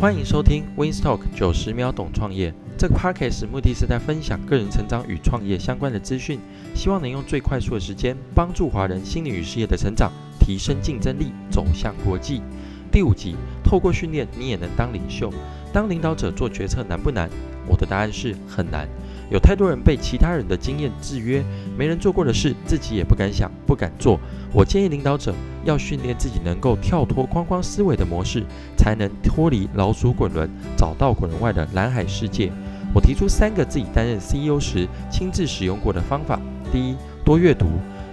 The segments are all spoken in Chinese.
欢迎收听 Winstalk 九十秒懂创业。这个 podcast 目的是在分享个人成长与创业相关的资讯，希望能用最快速的时间帮助华人心理与事业的成长，提升竞争力，走向国际。第五集，透过训练，你也能当领袖。当领导者做决策难不难？我的答案是很难。有太多人被其他人的经验制约，没人做过的事，自己也不敢想，不敢做。我建议领导者要训练自己，能够跳脱框框思维的模式，才能脱离老鼠滚轮，找到滚轮外的蓝海世界。我提出三个自己担任 CEO 时亲自使用过的方法：第一，多阅读，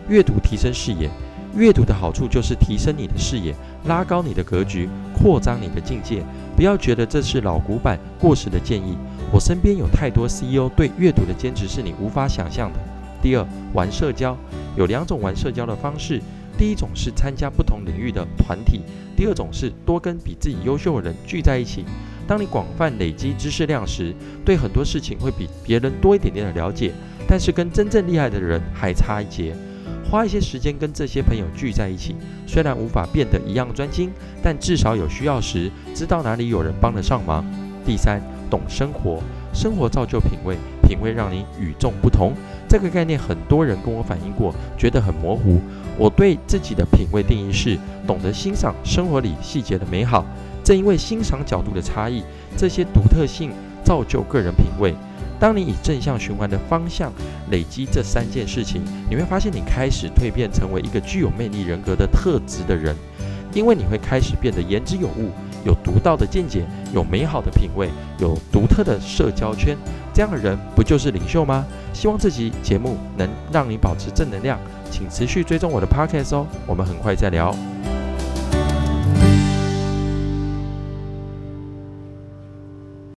阅读提升视野。阅读的好处就是提升你的视野，拉高你的格局，扩张你的境界。不要觉得这是老古板、过时的建议。我身边有太多 CEO 对阅读的坚持是你无法想象的。第二，玩社交，有两种玩社交的方式，第一种是参加不同领域的团体，第二种是多跟比自己优秀的人聚在一起。当你广泛累积知识量时，对很多事情会比别人多一点点的了解，但是跟真正厉害的人还差一截。花一些时间跟这些朋友聚在一起，虽然无法变得一样专精，但至少有需要时知道哪里有人帮得上忙。第三，懂生活，生活造就品味，品味让你与众不同。这个概念很多人跟我反映过，觉得很模糊。我对自己的品味定义是懂得欣赏生活里细节的美好。正因为欣赏角度的差异，这些独特性造就个人品味。当你以正向循环的方向累积这三件事情，你会发现你开始蜕变成为一个具有魅力人格的特质的人，因为你会开始变得言之有物，有独到的见解，有美好的品味，有独特的社交圈。这样的人不就是领袖吗？希望这集节目能让你保持正能量，请持续追踪我的 podcast 哦。我们很快再聊。